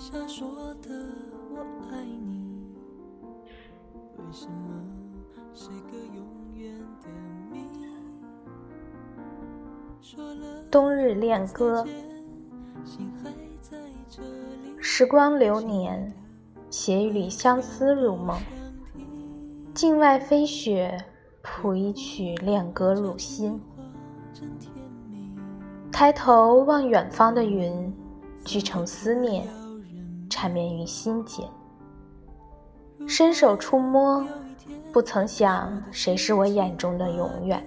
瞎说的我爱你，为什么是个永远的谜？说了冬日恋歌，心还在这里。时光流年，携一缕相思入梦。境外飞雪，谱一曲恋歌入心。抬头望远方的云，聚成思念，缠绵于心间。伸手触摸，不曾想谁是我眼中的永远，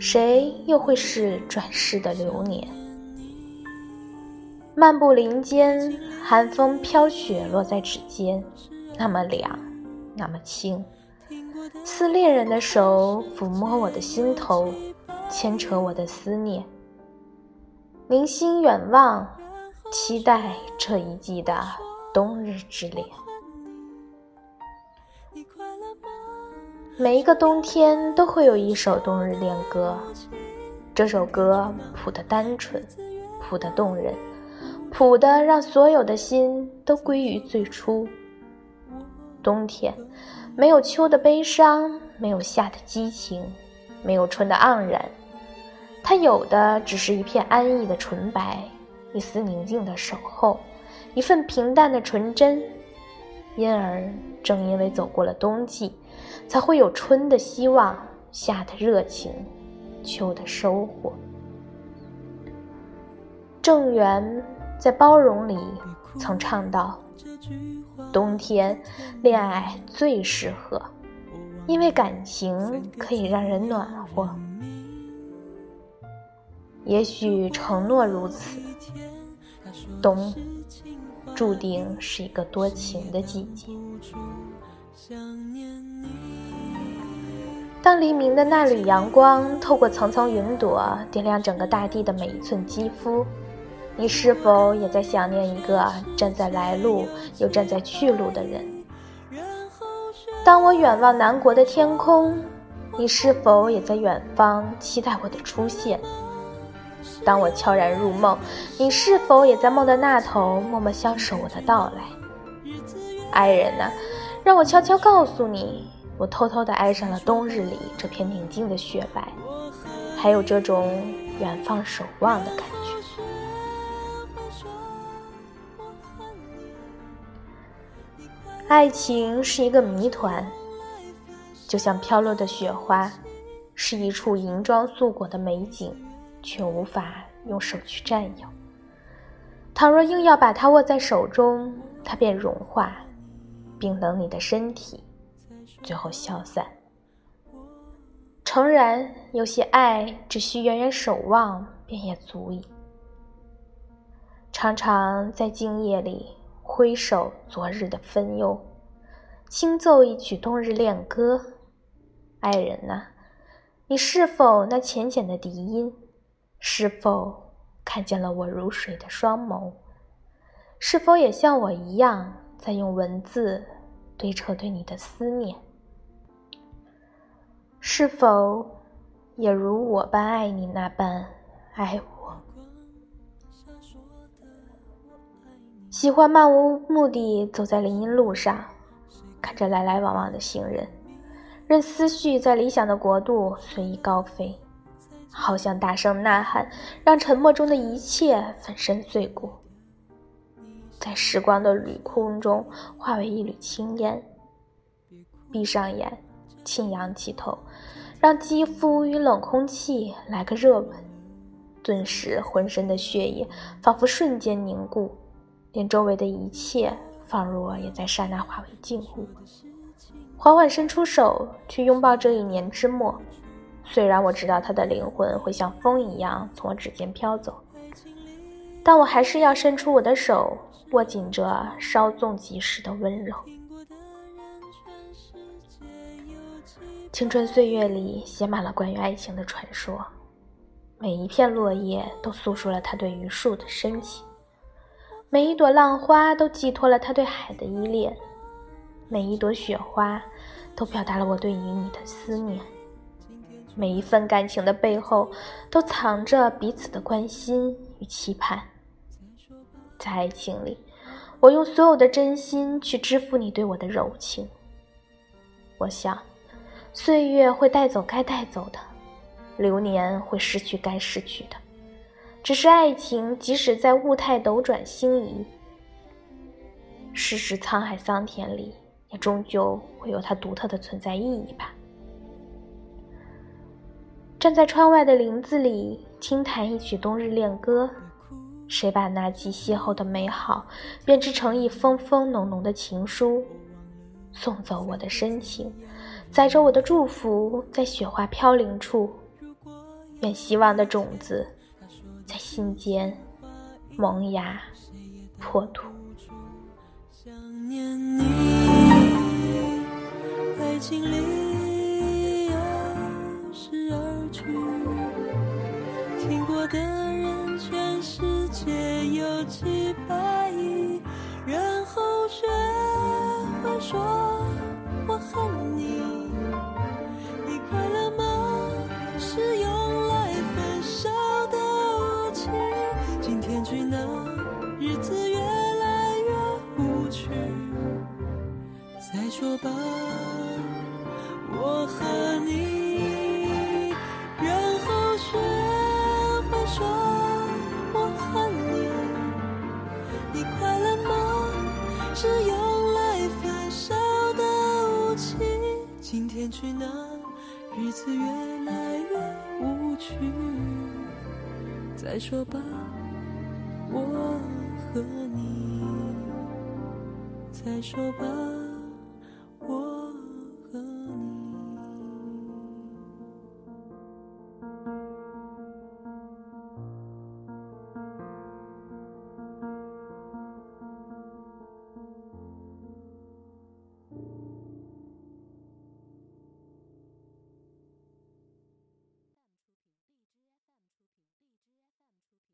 谁又会是转世的流年？漫步林间，寒风飘雪落在指尖，那么凉，那么轻。似恋人的手抚摸我的心头，牵扯我的思念。凝心远望，期待这一季的冬日之恋。每一个冬天都会有一首冬日恋歌，这首歌谱得单纯，谱得动人，谱得让所有的心都归于最初。冬天。没有秋的悲伤，没有夏的激情，没有春的盎然，它有的只是一片安逸的纯白，一丝宁静的守候，一份平淡的纯真。因而，正因为走过了冬季，才会有春的希望，夏的热情，秋的收获。郑源在《包容》里曾唱到。冬天恋爱最适合，因为感情可以让人暖和。也许承诺如此，冬注定是一个多情的季节。当黎明的那缕阳光透过层层云朵，点亮整个大地的每一寸肌肤。你是否也在想念一个站在来路又站在去路的人？当我远望南国的天空，你是否也在远方期待我的出现？当我悄然入梦，你是否也在梦的那头默默相守我的到来？爱人呐，让我悄悄告诉你，我偷偷地爱上了冬日里这片宁静的雪白，还有这种远方守望的感觉。爱情是一个谜团，就像飘落的雪花，是一处银装素裹的美景，却无法用手去占有。倘若硬要把它握在手中，它便融化，冰冷你的身体，最后消散。诚然，有些爱只需远远守望，便也足矣。常常在静夜里。挥手昨日的分忧，轻奏一曲冬日恋歌。爱人呐，你是否那浅浅的笛音？是否看见了我如水的双眸？是否也像我一样，在用文字堆砌对你的思念？是否也如我般爱你那般爱我？喜欢漫无目的走在林荫路上，看着来来往往的行人，任思绪在理想的国度随意高飞，好想大声呐喊，让沉默中的一切粉身碎骨，在时光的旅空中化为一缕青烟。闭上眼，轻仰起头，让肌肤与冷空气来个热吻，顿时浑身的血液仿佛瞬间凝固。连周围的一切，仿若也在刹那化为静物。缓缓伸出手去拥抱这一年之末，虽然我知道他的灵魂会像风一样从我指尖飘走，但我还是要伸出我的手，握紧着稍纵即逝的温柔。青春岁月里写满了关于爱情的传说，每一片落叶都诉说了他对于树的深情。每一朵浪花都寄托了他对海的依恋，每一朵雪花都表达了我对于你的思念。每一份感情的背后，都藏着彼此的关心与期盼。在爱情里，我用所有的真心去支付你对我的柔情。我想，岁月会带走该带走的，流年会失去该失去的。只是爱情，即使在物态斗转星移，世事沧海桑田里，也终究会有它独特的存在意义吧。站在窗外的林子里，轻弹一曲冬日恋歌。谁把那季邂逅的美好编织成一封封浓浓的情书，送走我的深情，载着我的祝福，在雪花飘零处，愿希望的种子在心间萌芽破土。说我恨你。你快乐吗？是用来分手的武器。今天去哪？日子越来越无趣。再说吧，我和你，然后学会说我恨你。你快乐吗？是有今天去哪？日子越来越无趣。再说吧，我和你。再说吧，